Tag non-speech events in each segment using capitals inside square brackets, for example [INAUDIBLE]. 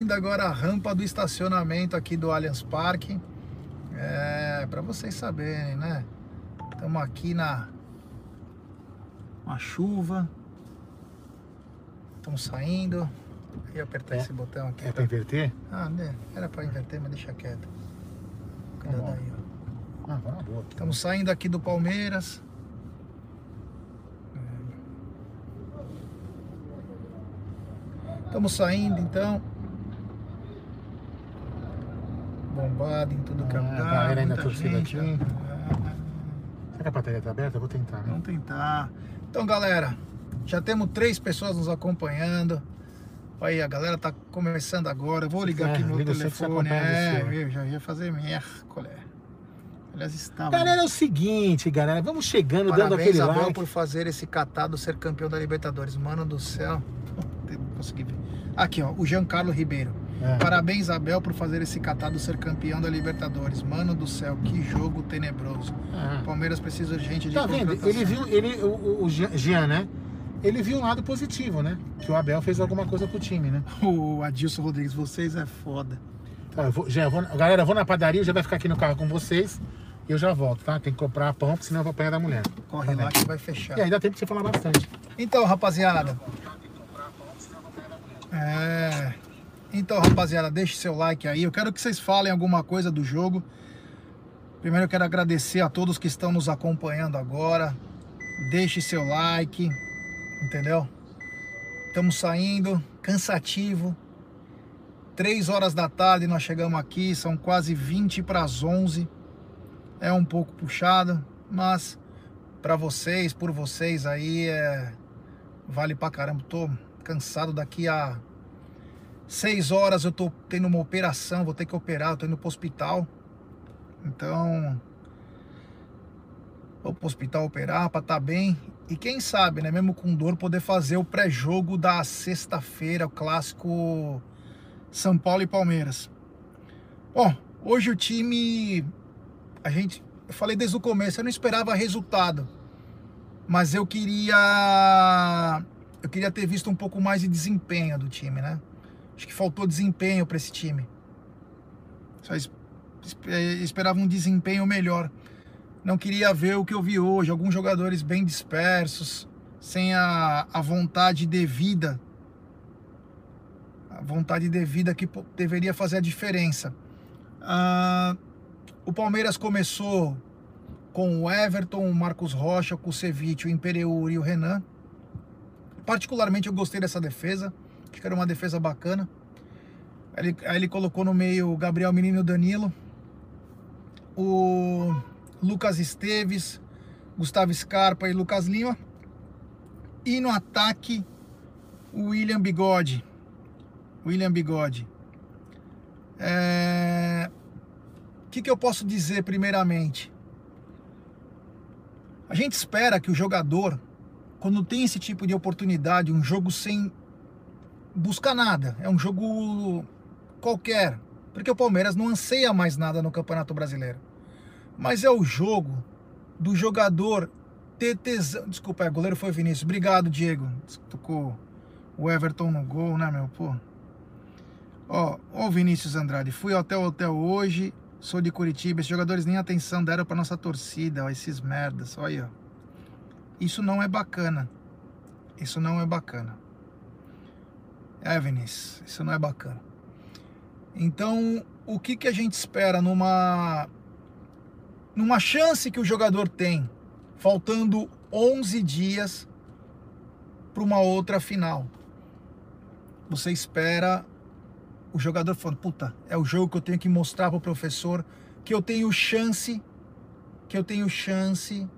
Indo agora a rampa do estacionamento aqui do Allianz Parque. É, para vocês saberem, né? Estamos aqui na uma chuva. Estamos saindo. E apertar É. esse botão aqui. É pra inverter? Ah, né? Era para inverter, mas deixa quieto. Cuidado bom. aí, ó. Ah, na boa. Estamos saindo aqui do Palmeiras. Estamos saindo então. Bombado em tudo que é Ah, lugar. a galera ainda torcida gente, aqui. ó. Será que a bateria tá aberta? Eu vou tentar, né? Vamos tentar. Então, galera, já temos três pessoas nos acompanhando. Aí, a galera tá começando agora. Eu vou ligar É, aqui meu liga telefone. É, você. eu já ia fazer miércoles. Aliás, estava. Galera, é o seguinte, galera. Vamos chegando, dando Parabéns, aquele Abel, like. por fazer esse catado ser campeão da Libertadores. Mano do céu. [LAUGHS] Consegui ver. Aqui, ó, o Giancarlo Ribeiro. É. Parabéns, Abel, por fazer esse catado ser campeão da Libertadores. Mano do céu, que jogo tenebroso. Ah. Palmeiras precisa urgente de Tá vendo? Ele viu, ele, o, o- Jean- né? Ele viu um lado positivo, né? Que o Abel fez alguma coisa pro time, né? [LAUGHS] O Adilson Rodrigues, vocês é foda. Ó, eu vou, Jean, eu vou, galera, eu vou na padaria, já vai ficar aqui no carro com vocês. E eu já volto, tá? Tem que comprar pão, porque senão eu vou apanhar da mulher. Corre lá que vai fechar. E aí dá tempo de você falar bastante. Então, rapaziada. É. Então, rapaziada, deixe seu like aí. Eu quero que vocês falem alguma coisa do jogo. Primeiro eu quero agradecer a todos que estão nos acompanhando agora. Deixe seu like, entendeu? Estamos saindo, cansativo. Três horas da tarde nós chegamos aqui, são quase 20 para as 11. É um pouco puxado, mas para vocês, por vocês aí, é... vale pra caramba. Tô cansado daqui a seis horas eu tô tendo uma operação, vou ter que operar, eu tô indo pro hospital. Então, vou pro hospital operar pra estar bem. E quem sabe, né, mesmo com dor, poder fazer o pré-jogo da sexta-feira, o clássico São Paulo e Palmeiras. Bom, hoje o time a gente, eu falei desde o começo, eu não esperava resultado, mas eu queria, eu queria ter visto um pouco mais de desempenho do time, né? Acho que faltou desempenho para esse time. Só eh, esperava um desempenho melhor. Não queria ver o que eu vi hoje, alguns jogadores bem dispersos, sem a, a vontade devida, a vontade devida que deveria fazer a diferença. Ah, o Palmeiras começou com o Everton, o Marcos Rocha, o Kusevich, o Imperiur e o Renan. Particularmente eu gostei dessa defesa. Acho que era uma defesa bacana. Aí ele, aí ele colocou no meio o Gabriel Menino Danilo. O Lucas Esteves, Gustavo Scarpa e Lucas Lima. E no ataque, o William Bigode. William Bigode. É... O que, que eu posso dizer primeiramente? A gente espera que o jogador, quando tem esse tipo de oportunidade, um jogo sem buscar nada, é um jogo qualquer, porque o Palmeiras não anseia mais nada no Campeonato Brasileiro. Mas é o jogo do jogador ter tesão. Desculpa, é, goleiro foi Vinícius. Obrigado, Diego. Tocou o Everton no gol, né, meu? Pô. Ó, ó Vinícius Andrade. Fui até o hotel hoje. Sou de Curitiba. Esses jogadores nem atenção deram pra nossa torcida. Ó, esses merdas. Olha aí, ó. Isso não é bacana. Isso não é bacana. É, Vinícius. Isso não é bacana. Então, o que, que a gente espera numa numa chance que o jogador tem, faltando 11 dias para uma outra final? Você espera o jogador falando, puta, é o jogo que eu tenho que mostrar pro professor que eu tenho chance, que eu tenho chance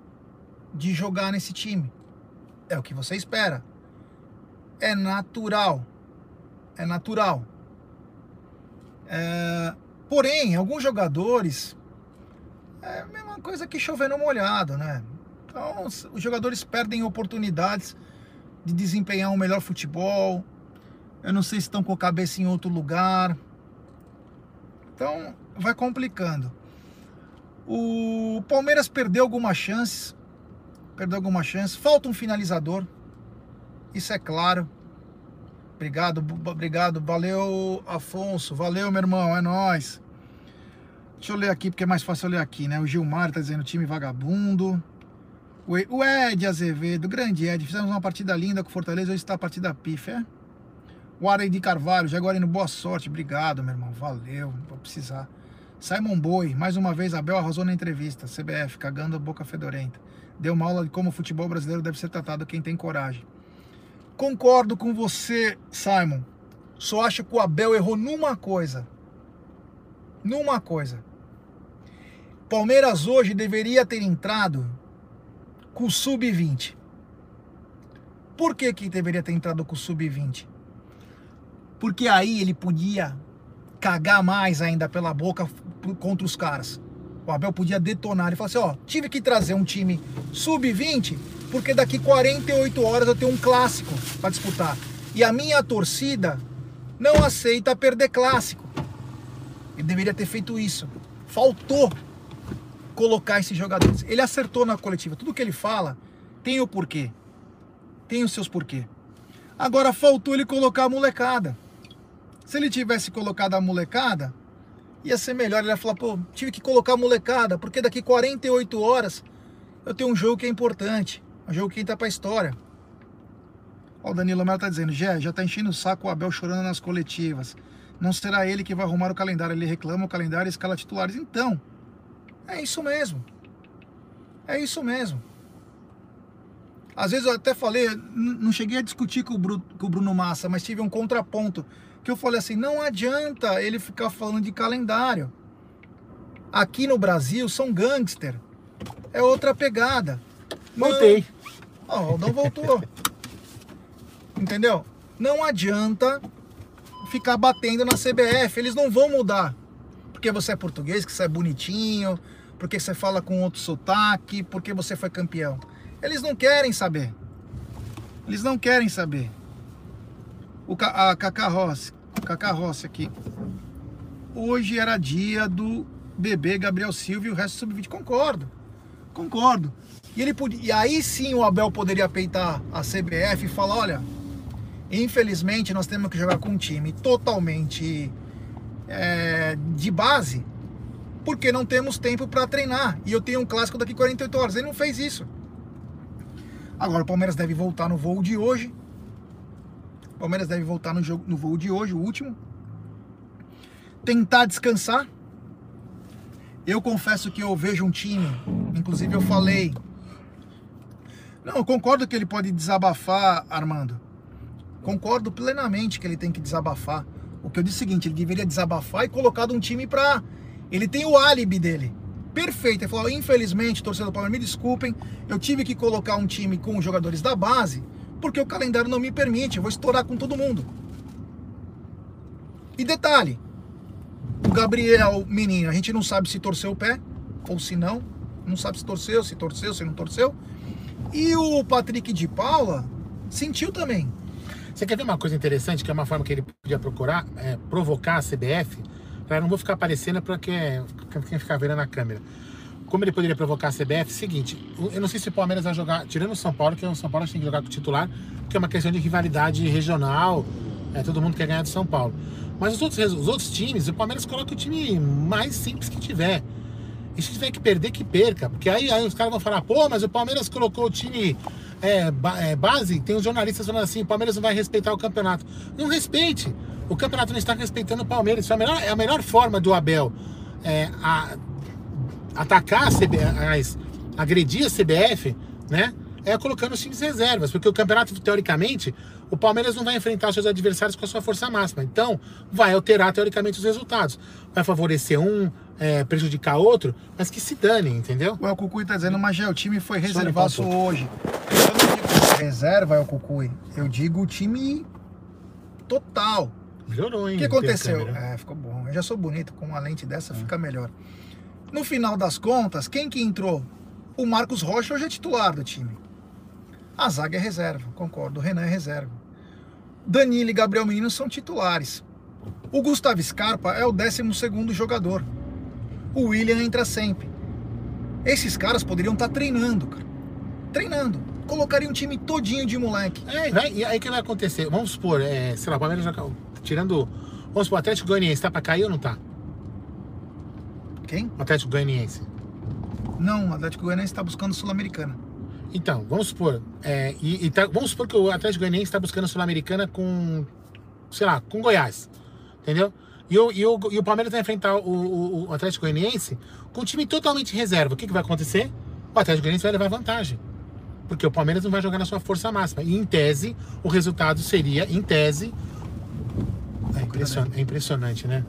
de jogar nesse time. É o que você espera. É natural. É natural. É, porém, alguns jogadores é a mesma coisa que chover no molhado, né? Então, os os jogadores perdem oportunidades de desempenhar um melhor futebol. Eu não sei se estão com a cabeça em outro lugar. Então, vai complicando. O Palmeiras perdeu algumas chances. Perdeu algumas chances. Falta um finalizador. Isso é claro. Obrigado, obrigado. Valeu, Afonso. Valeu, meu irmão. É nóis. Deixa eu ler aqui, porque é mais fácil eu ler aqui, né? O Gilmar tá dizendo time vagabundo. O Ed Azevedo, grande Ed. Fizemos uma partida linda com o Fortaleza. Hoje está a partida pif, é? O Arei de Carvalho, Jaguarino, boa sorte. Obrigado, meu irmão. Valeu, vou precisar. Simon Boi, mais uma vez, Abel arrasou na entrevista. CBF, cagando a boca fedorenta. Deu uma aula de como o futebol brasileiro deve ser tratado quem tem coragem. Concordo com você, Simon. Só acho que o Abel errou numa coisa. Numa coisa. Palmeiras hoje deveria ter entrado com o sub-20. Por que, que deveria ter entrado com o sub-20? Porque aí ele podia cagar mais ainda pela boca contra os caras. O Abel podia detonar e falar assim: ó, tive que trazer um time sub-20 porque daqui 48 horas eu tenho um clássico para disputar. E a minha torcida não aceita perder clássico. Ele deveria ter feito isso. Faltou colocar esses jogadores. Ele acertou na coletiva. Tudo que ele fala tem o porquê. Tem os seus porquê. Agora faltou ele colocar a molecada. Se ele tivesse colocado a molecada, ia ser melhor. Ele ia falar, pô, tive que colocar a molecada, porque daqui 48 horas eu tenho um jogo que é importante. Um jogo que entra pra história. Ó, o Danilo Melo tá dizendo, Gé, já tá enchendo o saco o Abel chorando nas coletivas. Não será ele que vai arrumar o calendário. Ele reclama o calendário e escala titulares. Então, é isso mesmo. É isso mesmo. Às vezes eu até falei, não cheguei a discutir com o, Bruno, com o Bruno Massa, mas tive um contraponto. Que eu falei assim: não adianta ele ficar falando de calendário. Aqui no Brasil são gangster. É outra pegada. Voltei. Ó, o Aldão voltou. Entendeu? Não adianta ficar batendo na CBF. Eles não vão mudar. Porque você é português, que você é bonitinho, porque você fala com outro sotaque, porque você foi campeão. Eles não querem saber. Eles não querem saber. O a Cacá Rossi, Cacá Rossi aqui. Hoje era dia do bebê Gabriel Silva e o resto sub-20. Concordo. Concordo. E, ele podia, e aí sim o Abel poderia peitar a CBF e falar, olha, infelizmente nós temos que jogar com um time totalmente é, de base, porque não temos tempo para treinar. E eu tenho um clássico daqui 48 horas. Ele não fez isso. Agora o Palmeiras deve voltar no voo de hoje. O Palmeiras deve voltar no, jogo, no voo de hoje, o último. Tentar descansar. Eu confesso que eu vejo um time, inclusive eu falei não, eu concordo que ele pode desabafar, Armando. Concordo plenamente que ele tem que desabafar. O que eu disse é o seguinte, ele deveria desabafar e colocar um time pra... Ele tem o álibi dele. Perfeito. Ele falou, infelizmente, torcedor do Palmeiras, me desculpem, eu tive que colocar um time com os jogadores da base, porque o calendário não me permite, eu vou estourar com todo mundo. E detalhe, o Gabriel Menino, a gente não sabe se torceu o pé, ou se não, não sabe se torceu, se torceu, se não torceu. E o Patrick de Paula sentiu também. Você quer ver uma coisa interessante, que é uma forma que ele podia procurar, é, provocar a CBF? Eu não vou ficar aparecendo para quem, quem ficar vendo na câmera. Como ele poderia provocar a CBF? Seguinte, eu não sei se o Palmeiras vai jogar, tirando o São Paulo, que o São Paulo tem que jogar com o titular, porque é uma questão de rivalidade regional, é, todo mundo quer ganhar do São Paulo. Mas os outros, os outros times, o Palmeiras coloca o time mais simples que tiver. E se tiver que perder, que perca. Porque aí, aí os caras vão falar, pô, mas o Palmeiras colocou o time é, é, base, tem os jornalistas falando assim, o Palmeiras não vai respeitar o campeonato. Não respeite. O campeonato não está respeitando o Palmeiras. Isso é a melhor, é a melhor forma do Abel é, a, atacar a CBF, agredir a CBF, né? É colocando os times reservas, porque o campeonato, teoricamente, o Palmeiras não vai enfrentar seus adversários com a sua força máxima. Então, vai alterar, teoricamente, os resultados. Vai favorecer um, é, prejudicar outro, mas que se dane, entendeu? O El Cucuy tá dizendo, mas já o time foi reservado hoje. Eu não digo reserva, El Cucuy. Eu digo o time total. Melhorou, hein? O que aconteceu? É, ficou bom. Eu já sou bonito, com uma lente dessa é. fica melhor. No final das contas, quem que entrou? O Marcos Rocha hoje é titular do time. A zaga é reserva, concordo. O Renan é reserva. Danilo e Gabriel Menino são titulares. O Gustavo Scarpa é o 12 jogador. O William entra sempre. Esses caras poderiam estar tá treinando, cara. Treinando. colocaria um time todinho de moleque. É, vai, e aí o que vai acontecer? Vamos supor, é, sei lá, o Palmeiras já, tirando. Vamos supor, o Atlético Goianiense tá pra cair ou não tá? Quem? O Atlético Goianiense. Não, o Atlético Goianiense está buscando Sul-Americana. Então, vamos supor. É, e, e tá- vamos supor que o Atlético Goianiense está buscando Sul-Americana com. sei lá, com Goiás. Entendeu? E o, e o, e o Palmeiras vai enfrentar o, o- o Atlético Goianiense com um time totalmente reserva. O que, que vai acontecer? O Atlético Goianiense vai levar vantagem. Porque o Palmeiras não vai jogar na sua força máxima. E em tese, o resultado seria, em tese. É, impression- é impressionante, né?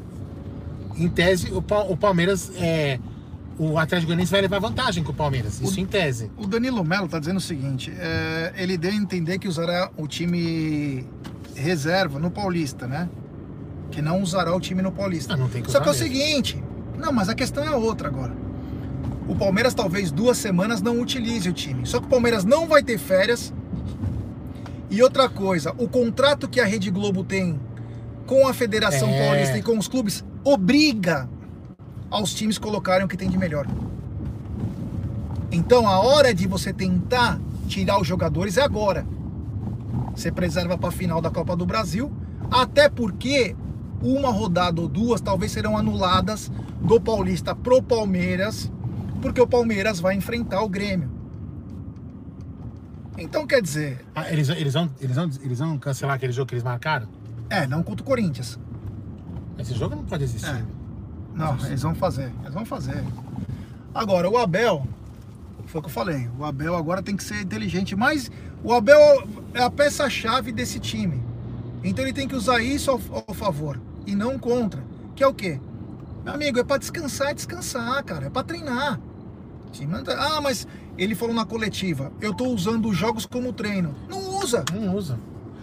Em tese, o, o Palmeiras. É, o Atlético Goianiense vai levar vantagem com o Palmeiras. Isso em tese. O Danilo Melo tá dizendo o seguinte: é, ele deu a entender que usará o time reserva no Paulista, né? Que não usará o time no Paulista. Ah, não tem que Só que é o mesmo. seguinte: não, mas a questão é outra agora. O Palmeiras talvez duas semanas não utilize o time. Só que o Palmeiras não vai ter férias. E outra coisa, o contrato que a Rede Globo tem com a Federação É. Paulista e com os clubes obriga aos times colocarem o que tem de melhor. Então a hora de você tentar tirar os jogadores é agora. Você preserva para a final da Copa do Brasil, até porque uma rodada ou duas talvez serão anuladas do Paulista pro Palmeiras, porque o Palmeiras vai enfrentar o Grêmio. Então quer dizer, Ah, eles, eles, vão, eles, vão, eles vão cancelar aquele jogo que eles marcaram? é, não contra o Corinthians. Esse jogo não pode existir. É. Não, eles vão fazer, eles vão fazer. Agora, o Abel, foi o que eu falei, o Abel agora tem que ser inteligente, mas o Abel é a peça-chave desse time. Então ele tem que usar isso ao, ao favor e não contra. Que é o quê? Meu amigo, é pra descansar, é descansar, cara, é pra treinar. Ah, mas ele falou na coletiva, eu tô usando os jogos como treino. Não usa, Não usa.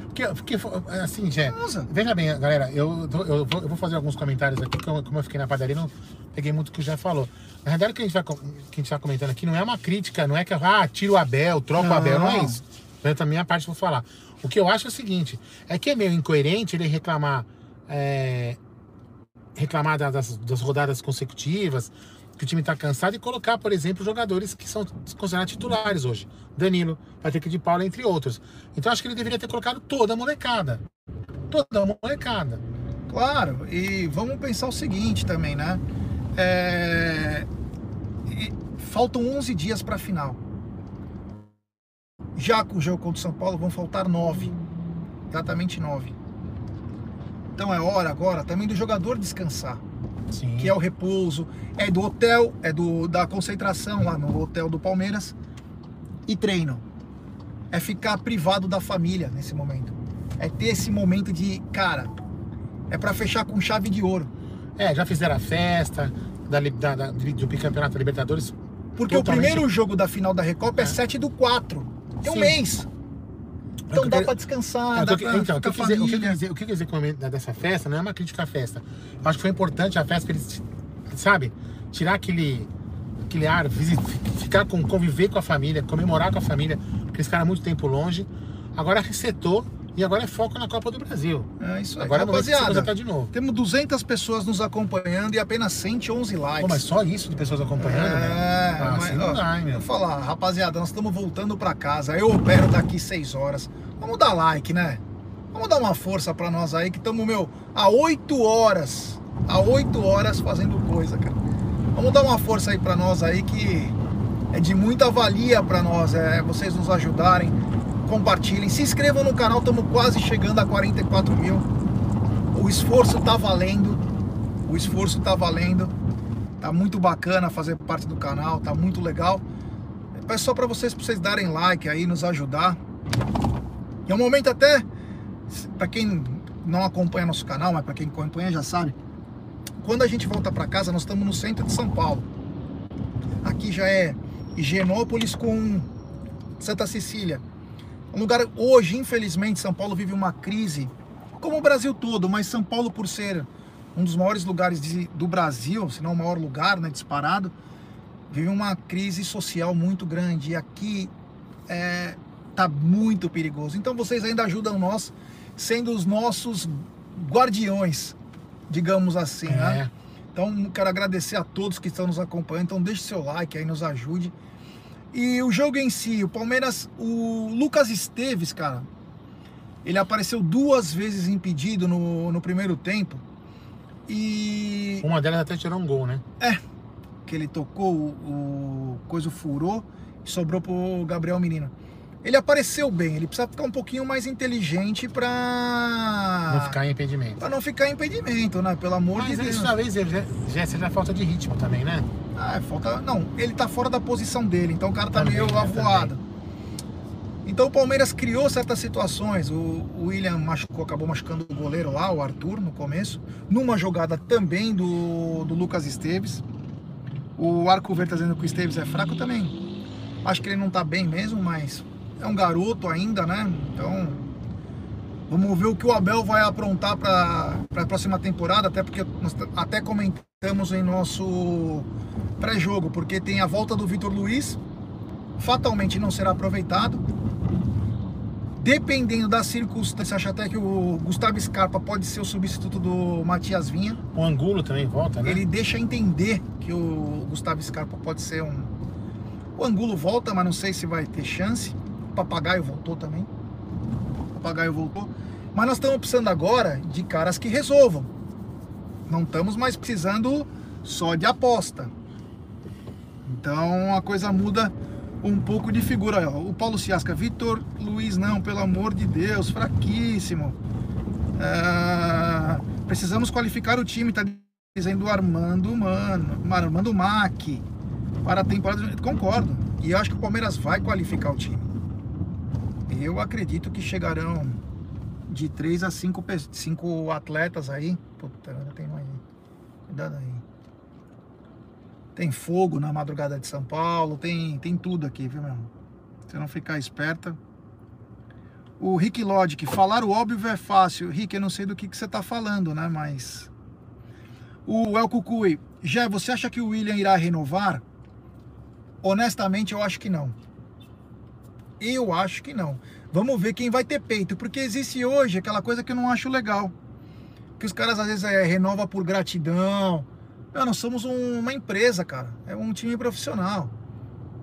Porque, porque assim, Jé, não usa. veja bem, galera, eu, eu, vou, eu vou fazer alguns comentários aqui, como, como eu fiquei na padaria, não peguei muito o que o Jé falou. Na verdade, o que a gente vai, que a gente tá comentando aqui não é uma crítica, não é que, ah, tira o Abel, troca o. Abel, não é isso. Eu também a parte vou falar. O que eu acho é o seguinte, é que é meio incoerente ele reclamar, é, reclamar da- das, das rodadas consecutivas, que o time tá cansado e colocar, por exemplo, jogadores que são considerados titulares hoje. Danilo, Patrick de Paula, entre outros. Então acho que ele deveria ter colocado toda a molecada. Toda a molecada. Claro, e vamos pensar o seguinte também, né? É, Faltam 11 dias para a final. Já com o jogo contra o São Paulo vão faltar 9. Exatamente 9. Então é hora agora também do jogador descansar, Sim. que é o repouso, é do hotel, é do da concentração lá no hotel do Palmeiras e treino. É ficar privado da família nesse momento. É ter esse momento de, cara, é para fechar com chave de ouro. É, já fizeram a festa da, da, da- do bicampeonato da Libertadores. Porque Totalmente. o primeiro jogo da final da Recopa é, É. 7 do 4. Tem um Sim. mês. Então dá quero- descansar, É, dá pra então, o que, dizer, o que dizer- o que dizer com a da- dessa festa não é uma crítica à festa. Eu acho que foi importante a festa pra eles, sabe, tirar aquele, aquele ar, ficar com, conviver com a família, comemorar com a família, porque eles ficaram muito tempo longe. Agora resetou e agora é foco na Copa do Brasil. É isso aí. Agora se Rapaziada, de novo. temos 200 pessoas nos acompanhando e apenas 111 likes. Pô, mas só isso de pessoas acompanhando, né? É, Ah, mas, assim não ó, dá, hein, meu? eu falar, rapaziada, nós estamos voltando pra casa. Eu opero daqui 6 horas. Vamos dar like, né? Vamos dar uma força pra nós aí que estamos, meu, há 8 horas. Há 8 horas fazendo coisa, cara. Vamos dar uma força aí pra nós aí que é de muita valia pra nós, é vocês nos ajudarem. Compartilhem, se inscrevam no canal, estamos quase chegando a 44 mil. O esforço tá valendo. O esforço tá valendo. Tá muito bacana fazer parte do canal, tá muito legal. Peço só para vocês, pra vocês darem like aí, nos ajudar. E é um momento até, para quem não acompanha nosso canal, mas para quem acompanha já sabe, quando a gente volta para casa, nós estamos no centro de São Paulo. Aqui já é Higienópolis com Santa Cecília. Um lugar hoje, infelizmente, São Paulo vive uma crise, como o Brasil todo, mas São Paulo por ser um dos maiores lugares de- do Brasil, se não o maior lugar, né, disparado, vive uma crise social muito grande. E aqui é, tá muito perigoso. Então vocês ainda ajudam nós, sendo os nossos guardiões, digamos assim, né? É. Então quero agradecer a todos que estão nos acompanhando. Então deixe seu like aí, nos ajude. E o jogo em si, o Palmeiras, o Lucas Esteves, cara, ele apareceu duas vezes impedido no, no primeiro tempo. E. Uma delas até tirou um gol, né? É. Que ele tocou, o, o coisa furou e sobrou pro Gabriel Menino. Ele apareceu bem, ele precisa ficar um pouquinho mais inteligente pra. Não ficar em impedimento. Pra não ficar em impedimento, né? Pelo amor Mas de Deus. isso talvez já, já seja falta de ritmo também, né? Ah, é falta. Não, ele tá fora da posição dele, então o cara tá Também, meio né, avoado. Então o Palmeiras criou certas situações. O, o William machucou, acabou machucando o goleiro lá, o Arthur, no começo. Numa jogada também do, do Lucas Esteves. O Arco Verde tá dizendo que o Esteves é fraco também. Acho que ele não tá bem mesmo, mas é um garoto ainda, né? Então vamos ver o que o Abel vai aprontar para a próxima temporada, até porque nós até comentamos em nosso pré-jogo, porque tem a volta do Vitor Luiz, fatalmente não será aproveitado. Dependendo das circunstâncias, acho até que o Gustavo Scarpa pode ser o substituto do Matias Vinha. O Angulo também volta, né? Ele deixa entender que o Gustavo Scarpa pode ser um. O Angulo volta, mas não sei se vai ter chance. Papagaio voltou também. Papagaio voltou. Mas nós estamos precisando agora de caras que resolvam. Não estamos mais precisando só de aposta. Então a coisa muda um pouco de figura. O Paulo Ciasca, Vitor Luiz, não, pelo amor de Deus, fraquíssimo. Ah, precisamos qualificar o time, tá dizendo Armando Mano, Armando Mack para a temporada. Concordo. E eu acho que o Palmeiras vai qualificar o time. Eu acredito que chegarão de 3 a 5, 5 atletas aí. Puta, ainda tem mais. Cuidado aí. Tem fogo na madrugada de São Paulo, tem, tem tudo aqui, viu, meu? Se não ficar esperta. O Rick Logic, falar o óbvio é fácil. Rick, eu não sei do que, que você tá falando, né? Mas. O El Cucuy, já você acha que o William irá renovar? Honestamente, eu acho que não. Eu acho que não. Vamos ver quem vai ter peito, porque existe hoje aquela coisa que eu não acho legal. Que os caras às vezes é, renova por gratidão. Meu, nós somos um- uma empresa, cara. É um time profissional.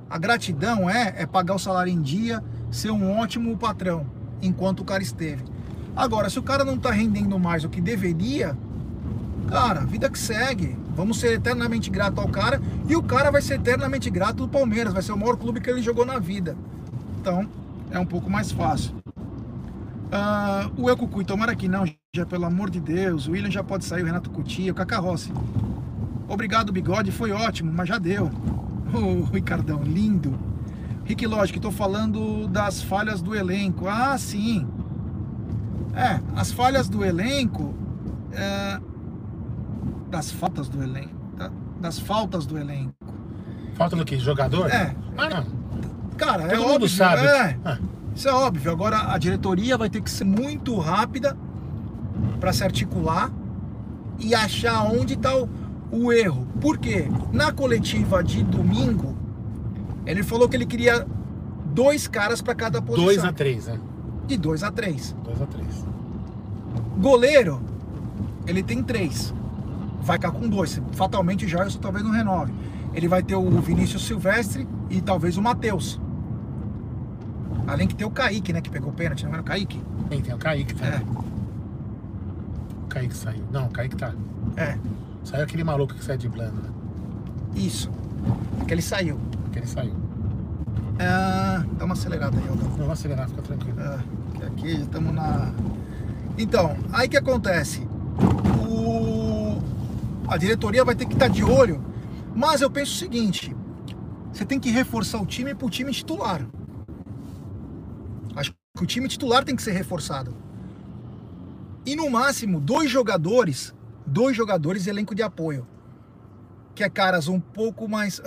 A gratidão é, é pagar o salário em dia, ser um ótimo patrão, enquanto o cara esteve. Agora, se o cara não tá rendendo mais o que deveria, cara, vida que segue. Vamos ser eternamente grato ao cara e o cara vai ser eternamente grato do Palmeiras. Vai ser o maior clube que ele jogou na vida. Então, é um pouco mais fácil. Ah, o El Cucuy, tomara que não, já pelo amor de Deus. O William já pode sair, o Renato Cutia, o Cacá Rossi. Obrigado, bigode, foi ótimo, mas já deu. [LAUGHS] O Ricardão, lindo. Rick Lógico, estou falando das falhas do elenco. Ah, sim. É, as falhas do elenco. é, das faltas do elenco. da- das faltas do elenco. Falta do que? Jogador? É. Ah, não. Cara, é Todo mundo óbvio. sabe. É, Ah, isso é óbvio. Agora a diretoria vai ter que ser muito rápida para se articular e achar onde está o, o erro. Por quê? Na coletiva de domingo, ele falou que ele queria dois caras para cada posição. 2 a 3 né? De dois a três. 2 a 3 Goleiro, ele tem três. Vai ficar com dois. Fatalmente o Jairson talvez não renove. Ele vai ter o Vinícius Silvestre e talvez o Matheus. Além que tem o Kaique, né? Que pegou o pênalti, não era o Kaique? Tem, tem o Kaique É, também. O Kaique saiu. Não, o Kaique tá. é, Saiu aquele maluco que sai de blando, né? isso. Que ele saiu. Que ele saiu. Ah, dá uma acelerada aí, Aldão. Não, vou acelerar, fica tranquilo. Que aqui estamos na. Então, aí que acontece? O... A diretoria vai ter que estar de olho, mas eu penso o seguinte: você tem que reforçar o time pro time titular. O time titular tem que ser reforçado. E no máximo, dois jogadores, dois jogadores e elenco de apoio. Que é caras um pouco mais.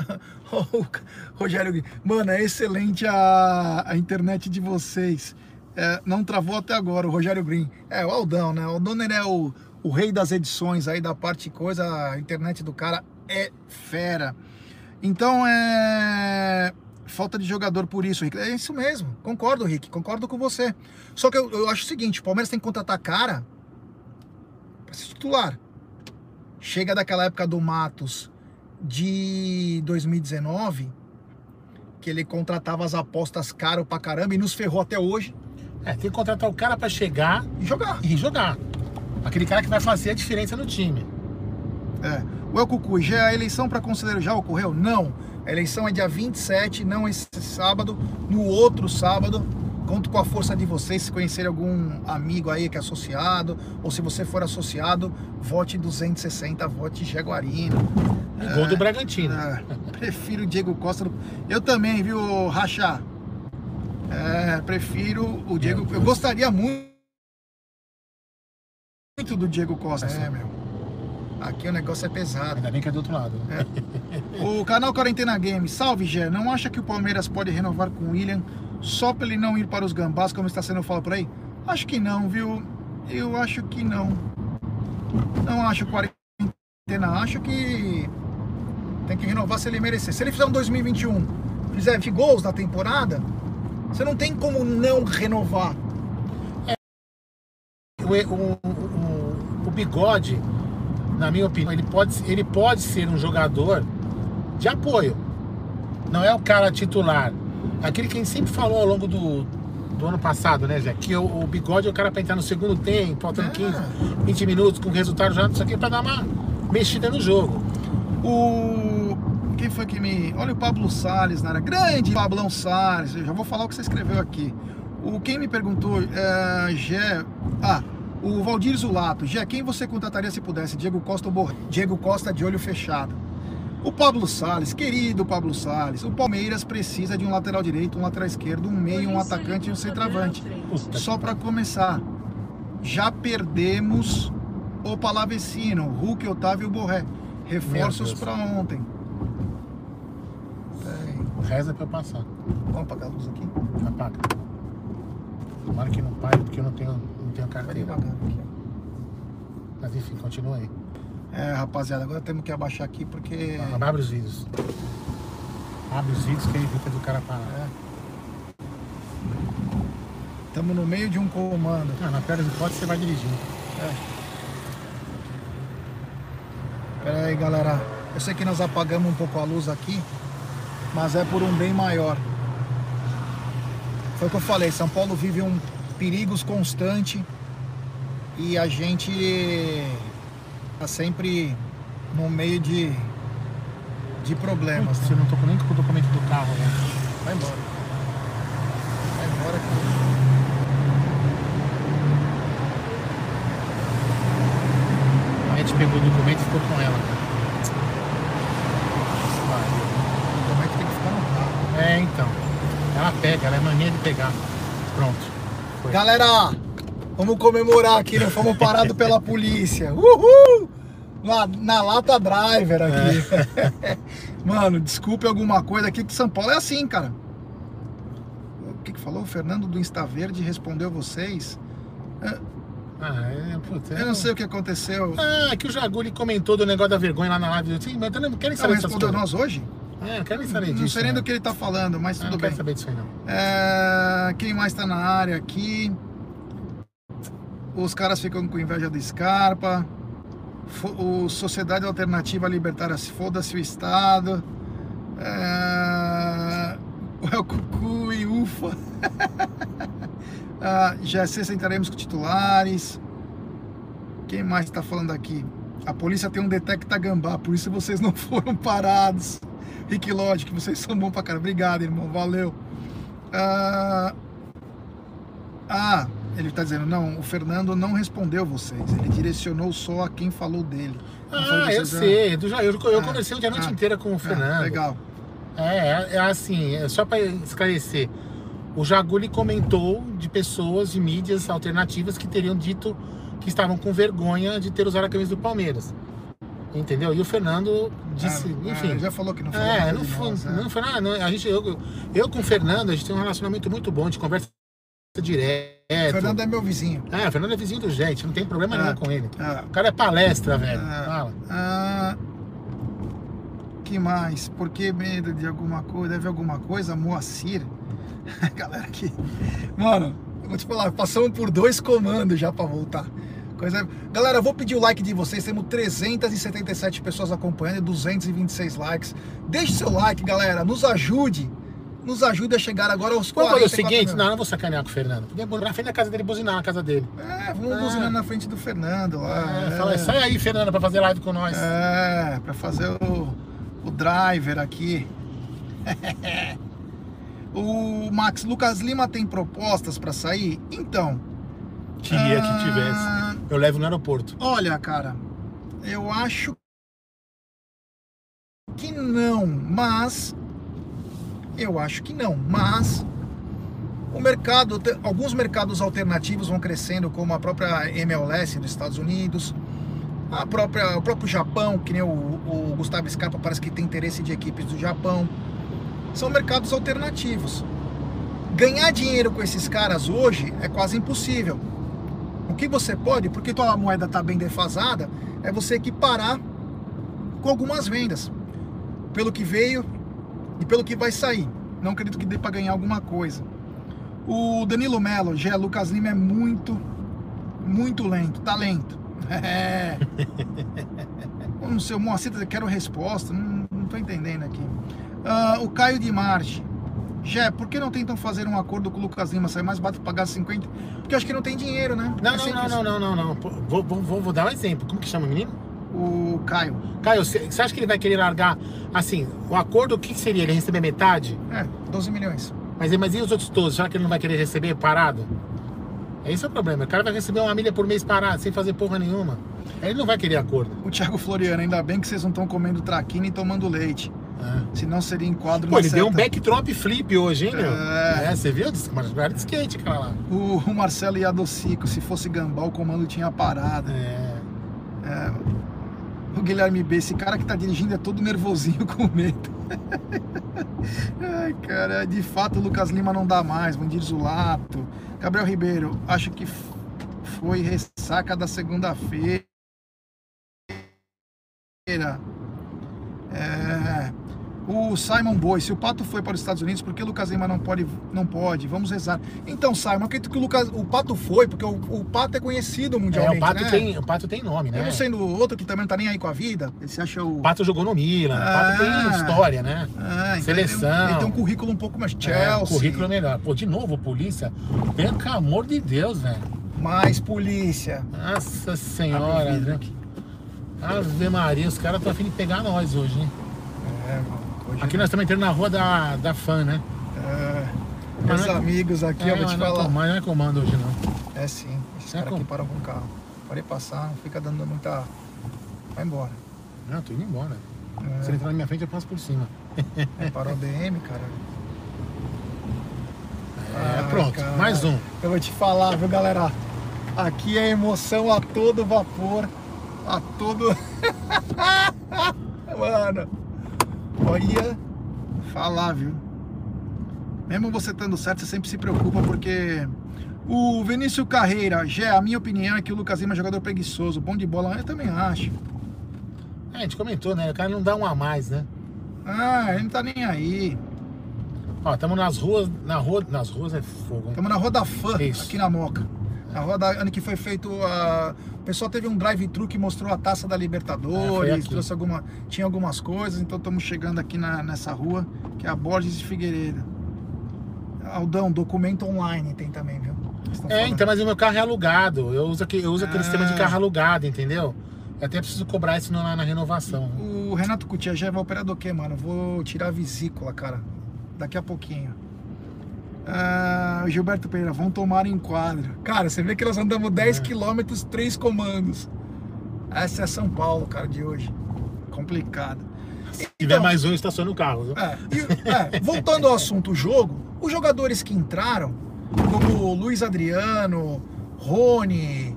[LAUGHS] Rogério, mano, é excelente a, a internet de vocês. É, não travou até agora o Rogério Green. É, o Aldão, né? O ele é o, o rei das edições aí da parte coisa. A internet do cara é fera. Então é. Falta de jogador por isso, Rick. É isso mesmo. Concordo, Rick. Concordo com você. Só que eu, eu acho o seguinte: o Palmeiras tem que contratar cara pra ser titular. Chega daquela época do Matos de 2019 que ele contratava as apostas caro pra caramba e nos ferrou até hoje. É, tem que contratar o cara pra chegar E jogar. e jogar. Aquele cara que vai fazer a diferença no time. É. O El Cucuy, já a eleição para conselheiro já ocorreu? Não. A eleição é dia 27, não esse sábado, no outro sábado. Conto com a força de vocês, se conhecerem algum amigo aí que é associado, ou se você for associado, vote 260, vote Jaguarino. E gol do Bragantino. É, prefiro o Diego Costa. Eu também, viu, Racha? É, prefiro o Diego. Eu gostaria muito muito do Diego Costa. É, meu. Aqui o negócio é pesado. Ainda bem que é do outro lado. O canal Quarentena Games, salve Gé, não acha que o Palmeiras pode renovar com o William só para ele não ir para os gambás, como está sendo falado por aí? Acho que não, viu? Eu acho que não. Não acho Quarentena, acho que tem que renovar se ele merecer. Se ele fizer um 2021, fizer 20 gols na temporada, você não tem como não renovar. O, o, o, o Bigode, na minha opinião, ele pode, ele pode ser um jogador de apoio. Não é o cara titular. Aquele que a gente sempre falou ao longo do, do ano passado, né, Zé? Que o, o Bigode é o cara para entrar no segundo tempo, faltando É. 15, 20 minutos, com resultado já, isso aqui para dar uma mexida no jogo. O. Quem foi que me. Olha o Pablo Salles na área. Grande Pablão Salles. Eu já vou falar o que você escreveu aqui. O quem me perguntou, é, Gé. Ah, o Valdir Zulato. Gé, quem você contrataria se pudesse? Diego Costa ou Borré? Diego Costa de olho fechado. O Pablo Salles, querido Pablo Salles. O Palmeiras precisa de um lateral direito, um lateral esquerdo, um meio, um atacante e um centroavante. Só para começar, já perdemos o Palavecino, Hulk, Otávio e Borré. Reforços para ontem. Peraí, reza pra eu passar. vamos apagar a luz aqui? Apaga. Tomara que não pare, porque eu não tenho, não tenho carteira. aqui. Mas enfim, continua aí. É, rapaziada, agora temos que abaixar aqui porque. Abre os vídeos. Abre os vídeos que evita do cara parar. Estamos no meio de um comando. Ah, na pior das hipóteses, você vai dirigindo. Pera aí, galera. Eu sei que nós apagamos um pouco a luz aqui, mas é por um bem maior. Foi o que eu falei, São Paulo vive um perigos constante e a gente tá sempre no meio de, de problemas. Putz, Né? eu não tô com nem com o documento do carro, né? Vai embora. Vai embora que A gente pegou o documento e ficou com ela. como é que tem que ficar no carro. É, então. Ela pega, ela é mania de pegar. Pronto. Galera, vamos comemorar aqui, não fomos parados pela polícia. Uhul! Na, na lata driver aqui. [LAUGHS] Mano, desculpe alguma coisa aqui que São Paulo é assim, cara. O que, que falou? O Fernando do Insta Verde respondeu vocês. Ah, é, putz, é- Eu não sei o que aconteceu. Ah, que o Jaguli comentou do negócio da vergonha lá na live. Sim, mas eu não Não saber dessas respondeu nós hoje? É, não quero nem saber disso. Não sei nem né? do que ele tá falando, mas tudo não bem. quero saber disso aí, não. É, quem mais tá na área aqui? Os caras ficam com inveja do Scarpa. O Sociedade Alternativa Libertária, se foda-se o Estado. É, [LAUGHS] o Cucu e Ufa. [LAUGHS] ah, já se sentaremos com titulares. Quem mais está falando aqui? A polícia tem um detecta gambá, por isso vocês não [LAUGHS] foram parados. Rick Lodge, vocês são bons pra cara. Obrigado, irmão. Valeu. Ah, ah, ele tá dizendo, não, o Fernando não respondeu vocês. Ele direcionou só a quem falou dele. Não Ah, eu sei. Do, Ja- eu eu Ah, conversei o dia a noite ah, inteira com o Ah, Fernando. legal. É, é, é assim, é só para esclarecer. O Jaguli comentou de pessoas de mídias alternativas que teriam dito que estavam com vergonha de ter usado a camisa do Palmeiras. Entendeu? E o Fernando disse, Ah, enfim. ah, já falou que não foi É, nada não foi, nós, é. não foi nada. não, a gente, eu, eu com o Fernando, a gente tem um relacionamento muito bom, de conversa direto. O Fernando é meu vizinho. É, o Fernando é vizinho do gente, não tem problema Ah, nenhum com ele. ah. O cara é palestra, velho. Ah. Fala. Ah, que mais? Por que medo de alguma coisa? Deve alguma coisa? Moacir. [LAUGHS] Galera aqui. Mano, eu vou te falar, passamos por dois comandos já pra voltar. Coisa... Galera, eu vou pedir o like de vocês. Temos 377 pessoas acompanhando e 226 likes. Deixe seu like, galera. Nos ajude nos ajude a chegar agora aos Vamos fazer o 44 seguinte, mil. não, eu não vou sacanear com o Fernando. Podia na frente da casa dele, buzinar na casa dele. É, vamos É. buzinar na frente do Fernando lá. É, Fala, sai aí, Fernando, pra fazer live com nós. É, pra fazer o, o driver aqui. [LAUGHS] o Max Lucas Lima tem propostas pra sair? Então, Queria Ah. que tivesse. Eu levo no aeroporto. olha, cara, eu acho que não, mas eu acho que não, mas o mercado, alguns mercados alternativos vão crescendo, como a própria MLS dos Estados Unidos, a própria, o próprio Japão, que nem o, o Gustavo Scarpa parece que tem interesse de equipes do Japão. São mercados alternativos. Ganhar dinheiro com esses caras hoje é quase impossível. O que você pode, porque tua moeda está bem defasada, é você equiparar com algumas vendas. Pelo que veio e pelo que vai sair. Não acredito que dê para ganhar alguma coisa. O Danilo Melo, Gé Lucas Lima é muito, muito lento, tá lento. É. Não sei, Moacir, quero resposta, não, não tô entendendo aqui. Ah, o Caio de Marte. Gé, por que não tentam fazer um acordo com o Lucas Lima? Sai mais barato pagar 50? Porque acho que não tem dinheiro, né? Não, É não, não, não, não, não, não. Vou, vou, vou, dar um exemplo. Como que chama o menino? O Caio. Caio, você acha que ele vai querer largar, assim, o acordo, o que seria? Ele receber metade? É, 12 milhões. Mas, mas e os outros todos? Será que ele não vai querer receber parado? Esse é o problema. O cara vai receber uma milha por mês parado, sem fazer porra nenhuma. Aí Ele não vai querer acordo. O Thiago Floriano, ainda bem que vocês não estão comendo traquina e tomando leite. É. Senão seria enquadro Pô, ele deu um backdrop flip hoje, hein, meu? É. É, você viu? Mas era de skate, cara lá. O, o Marcelo Iadocico, se fosse Gambá, o comando tinha parado. É. É, o Guilherme B, esse cara que tá dirigindo é todo nervosinho [LAUGHS] com medo. Ai, cara, de fato o Lucas Lima não dá mais, Vandir Zulato. Gabriel Ribeiro, acho que foi ressaca da segunda-feira. É, o Simon Boy, se o Pato foi para os Estados Unidos, por que o Lucas Lima não pode? Não pode, vamos rezar. Então, Simon, acredito que o, Lucas, o Pato foi, porque o, o Pato é conhecido É, mundialmente. o Pato, né? tem, o Pato tem nome, né? Eu não sendo outro que também não tá nem aí com a vida, ele se acha o. Pato jogou no Milan, o Pato Ah. tem história, né? Ah, então Seleção. Ele tem, um- ele tem um currículo um pouco mais É, Chelsea, o currículo é melhor. Pô, de novo, polícia. Pelo amor de Deus, velho. mais polícia. Nossa senhora, o vidro velho. Ave Maria, os caras estão afim de pegar nós hoje, hein? É, mano, hoje Aqui nós estamos entrando na rua da, da fã, né? é, meus não é- amigos aqui, é, eu vou te não é falar. com- mas não é comando hoje, não. É sim, esses É caras com- aqui com o carro. Pode passar, não fica dando muita. Vai embora. Não, tô indo embora. É, Se ele entrar na minha frente, eu passo por cima. é, parou a BM, cara. É, Ah, pronto. cara. Mais um. Eu vou te falar, viu, galera? Aqui é emoção a todo vapor, a todo. [LAUGHS] Mano, olha, falar, viu? Mesmo você estando certo, você sempre se preocupa porque. O Vinícius Carreira, Gé, a minha opinião é que o Lucas Lima é jogador preguiçoso, bom de bola, eu também acho. É, a gente comentou, né? O cara não dá um a mais, né? Ah, ele não tá nem aí. Ó, estamos nas ruas. Na rua, nas ruas é fogo? Estamos na Roda Fã, Isso. aqui na Moca. Na roda ano que foi feito a. O pessoal teve um drive-thru que mostrou a taça da É, Libertadores, aqui. trouxe alguma. Tinha algumas coisas, então estamos chegando aqui na, nessa rua, que é a Borges de Figueiredo. Aldão, documento online tem também, viu? É, então, mas o meu carro é alugado. Eu uso, aquele, eu uso aquele Ah. sistema de carro alugado, entendeu? Eu até preciso cobrar isso na, na renovação. O Renato Cutia já vai operar do quê, mano? Vou tirar a vesícula, cara. Daqui a pouquinho. O Gilberto Pereira, vão tomar enquadro. Cara, você vê que nós andamos 10 É. quilômetros, 3 comandos. Essa é São Paulo, cara, de hoje. Complicado. Se tiver mais um, estaciona o carro. viu? É, e, é, voltando ao assunto jogo, os jogadores que entraram, como o Luiz Adriano, Rony,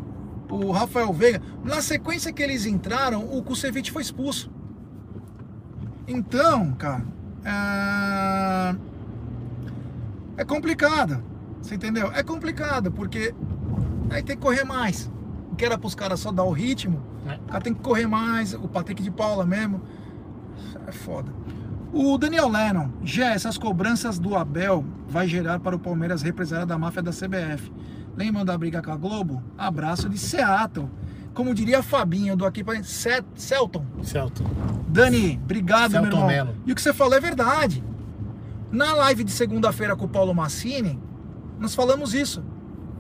o Rafael Veiga, na sequência que eles entraram, o Kusevich foi expulso. Então, cara, é, é complicado. Você entendeu? É complicado, porque aí tem que correr mais. O que era para os caras só dar o ritmo, É. o cara tem que correr mais, o Patrick de Paula mesmo. É foda. O Daniel Lennon, já essas cobranças do Abel vai gerar para o Palmeiras represália da máfia da CBF. Lembram da briga com a Globo? Abraço de Seattle. Como diria Fabinho do aqui para Celton. Celto. Dani, obrigado, Celton meu irmão. Mello. E o que você falou é verdade. Na live de segunda-feira com o Paulo Massini, nós falamos isso.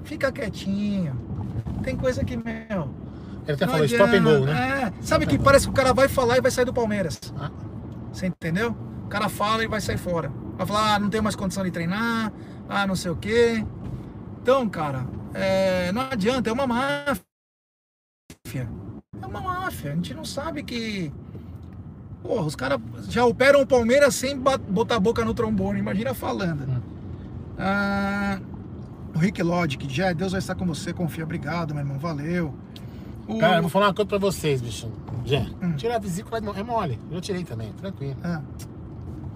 Fica quietinho. Tem coisa que, meu. Ele até falou stop and go, né? É, sabe que parece que o cara vai falar e vai sair do Palmeiras. Ah, Você entendeu? O cara fala e vai sair fora. Vai falar, ah, não tenho mais condição de treinar, ah, não sei o quê. Então, cara, é, não adianta, é uma máfia. É uma máfia. A gente não sabe que. Porra, os caras já operam o Palmeiras sem botar a boca no trombone. Imagina falando. Hum. Ah, o Rick Logic, já Deus vai estar com você, confia. Obrigado, meu irmão, valeu. O- Cara, eu vou falar uma coisa pra vocês, bicho. Jé, Hum. tirar a vesícula é mole. Eu tirei também, tranquilo. Ah,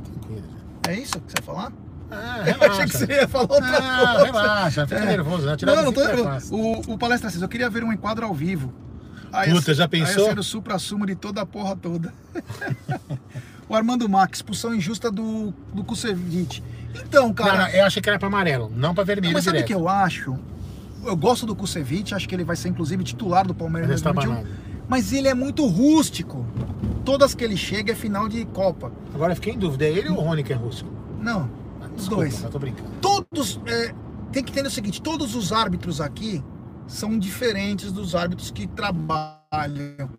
Tranquilo, é isso que você ia falar? Ah, Eu achei que você ia falar outra Não, coisa. relaxa, fica É. nervoso, né? Tirar Não, não tô é nervoso. fácil. O, o Palestra Cis, eu queria ver um enquadro ao vivo. Aí Puta, ia- já Aí pensou? ia ser o supra-sumo de toda a porra toda. [LAUGHS] o Armando Max, expulsão injusta do, do Kusevich. Então, Não, cara, não, eu achei que era pra amarelo, não pra vermelho mas sabe o direto. que eu acho? Eu gosto do Kusevich, acho que ele vai ser inclusive titular do Palmeiras Mas em tá 2021. banado. Mas ele é muito rústico. Todas que ele chega é final de Copa. Agora eu fiquei em dúvida, é ele ou o Rony que é russo? Não, Ah, os dois. mas tô brincando. todos é, tem que entender o seguinte todos os árbitros aqui são diferentes dos árbitros que trabalham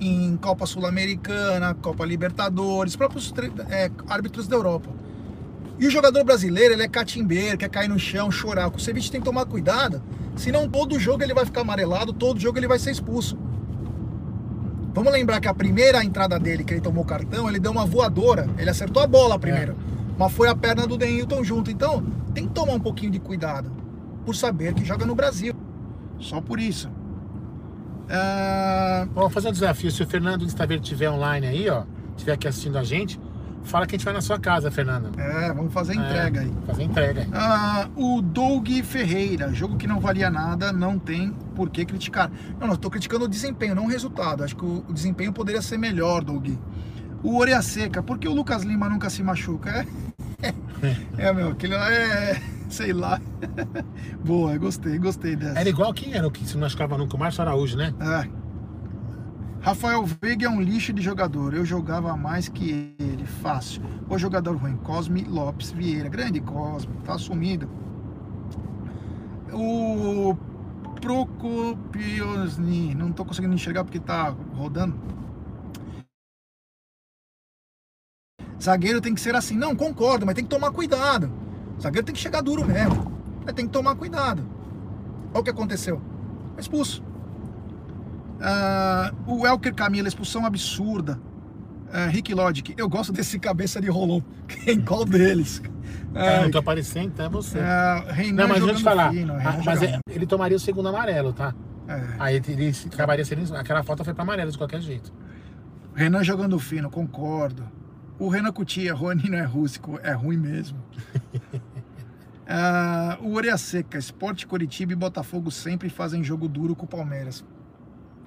em Copa Sul-Americana, Copa Libertadores, próprios é, árbitros da Europa. E o jogador brasileiro, ele é catimbeiro, quer cair no chão, chorar. O Kusevich tem que tomar cuidado, senão todo jogo ele vai ficar amarelado, todo jogo ele vai ser expulso. Vamos lembrar que a primeira entrada dele, que ele tomou cartão, ele deu uma voadora. Ele acertou a bola primeiro. Mas foi a perna do Denilton junto. Então, tem que tomar um pouquinho de cuidado. Por saber que joga no Brasil. Só por isso. Ah, Vamos fazer um desafio. Se o Fernando Instaver estiver online aí, ó, estiver aqui assistindo a gente, fala que a gente vai na sua casa, Fernando. é, vamos fazer a entrega É, aí. Fazer entrega aí. Ah, o Doug Ferreira, jogo que não valia nada, não tem por que criticar. Não, não, estou criticando o desempenho, não o resultado. Acho que o, o desempenho poderia ser melhor, Doug. O Oreia Seca, por que o Lucas Lima nunca se machuca? É, [LAUGHS] é meu, aquele lá é. Sei lá. [LAUGHS] Boa, gostei, gostei dessa. Era igual quem era o que se não machucava nunca, o Márcio Araújo, né? É. Rafael Veiga é um lixo de jogador. Eu jogava mais que ele, fácil. O jogador ruim, Cosme Lopes Vieira. Grande Cosme, tá sumido. O Procopiosni, não tô conseguindo enxergar porque tá rodando. Zagueiro tem que ser assim. Não, concordo, mas tem que tomar cuidado. Zagueiro tem que chegar duro mesmo. Mas tem que tomar cuidado. Olha o que aconteceu. Foi expulso. Ah, o Elker Camila, expulsão absurda. Ah, Rick Logic, eu gosto desse cabeça de rolão. [LAUGHS] Quem qual deles? É, não tô aparecendo, então é você. Reinan não, mas deixa eu te falar. fino, ah, mas é- ele tomaria o segundo amarelo, tá? É. Aí ele, acabaria sendo. Aquela falta foi pra amarelo de qualquer jeito. Renan jogando fino, concordo. O Renan Cutia, Rony [LAUGHS] não é rústico, é ruim mesmo. [LAUGHS] Ah, o Orelha Seca, Esporte Coritiba e Botafogo sempre fazem jogo duro com o Palmeiras.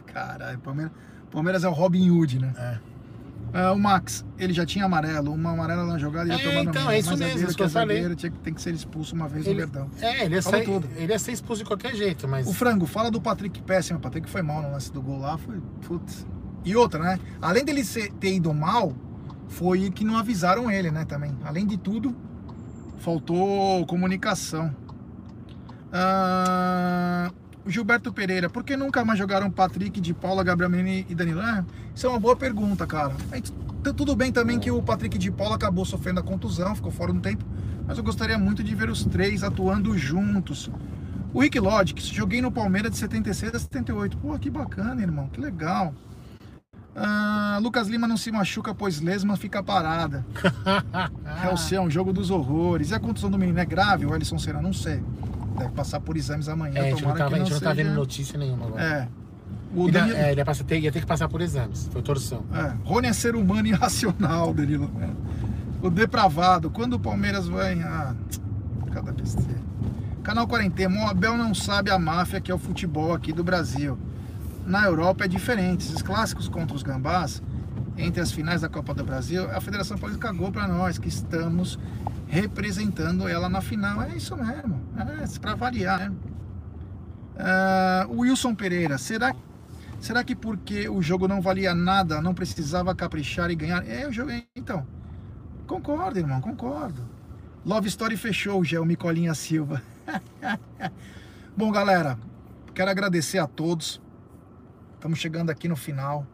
Caralho, Palmeiras, Palmeiras é o Robin Hood, né? É. Ah, o Max, ele já tinha amarelo, uma amarela na jogada e já É, tomando então, é isso mesmo, isso que eu é falei. tinha que- tem que ser expulso uma vez no Ele, Verdão. é, ele ia, Falou sair, tudo. ele ia ser expulso de qualquer jeito, mas. O Frango, fala do Patrick péssimo. O Patrick foi mal no lance do gol lá, foi. Putz. E outra, né? Além dele ser- ter ido mal, foi que não avisaram ele, né? Também. Além de tudo, faltou comunicação. Ah, Gilberto Pereira, por que nunca mais jogaram Patrick de Paula, Gabriel Menino e Danilo? É, isso é uma boa pergunta, cara. Tudo bem também que o Patrick de Paula acabou sofrendo a contusão, ficou fora um tempo, mas eu gostaria muito de ver os três atuando juntos. O Rick Logic, joguei no Palmeiras de 76 a 78. Pô, que bacana, irmão, que legal. Ah, Lucas Lima não se machuca, pois Lesma fica parada. [LAUGHS] É o seu, um jogo dos horrores. E a contusão do menino é grave? O Alisson Serra, não sei. Deve passar por exames amanhã. É, a gente não, tava, a gente não tá vendo notícia nenhuma agora. É. O Ele, Danilo... é, ele ia, passar, ter, ia ter que passar por exames. Foi torção. É, Rony é ser humano [LAUGHS] irracional, Danilo. É. O depravado, quando o Palmeiras vai. Ah, cada besteira. Canal Quarentena, o Abel não sabe a máfia que é o futebol aqui do Brasil. Na Europa é diferente. Esses clássicos contra os gambás, entre as finais da Copa do Brasil, a Federação Paulista cagou pra nós, que estamos representando ela na final. É isso mesmo. É, pra variar, né? O Wilson Pereira, será Será que porque o jogo não valia nada, não precisava caprichar e ganhar? É, o jogo. Então, Concordo, irmão, concordo. Love Story fechou, Gé, o Micolinha Silva. [LAUGHS] Bom, galera, quero agradecer a todos. Estamos chegando aqui no final.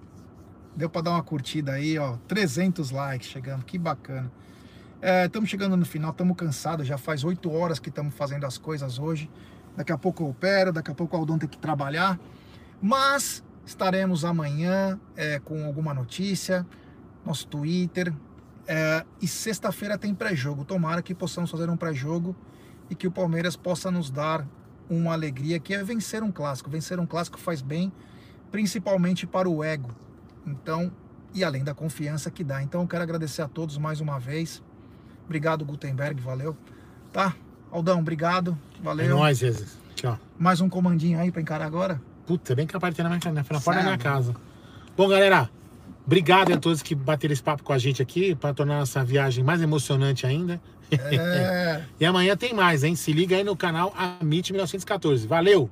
Deu para dar uma curtida aí, ó. 300 likes chegando, que bacana. Estamos é, chegando no final, estamos cansados. Já faz 8 horas que estamos fazendo as coisas hoje. Daqui a pouco eu opero, daqui a pouco o Aldão tem que trabalhar. Mas estaremos amanhã é, com alguma notícia, nosso Twitter. É, e sexta-feira tem pré-jogo. Tomara que possamos fazer um pré-jogo e que o Palmeiras possa nos dar uma alegria que é vencer um clássico. Vencer um clássico faz bem, principalmente para o ego. Então, e além da confiança que dá. Então, eu quero agradecer a todos mais uma vez. Obrigado, Gutenberg, valeu. Tá? Aldão, obrigado, valeu. É nóis, Jesus. Tchau. Mais um comandinho aí para encarar agora? Puta, bem capaz de ter na, minha, na, porta da minha casa. Bom, galera, obrigado a todos que bateram esse papo com a gente aqui para tornar essa viagem mais emocionante ainda. É. [LAUGHS] e amanhã tem mais, hein? Se liga aí no canal Amit 1914. Valeu!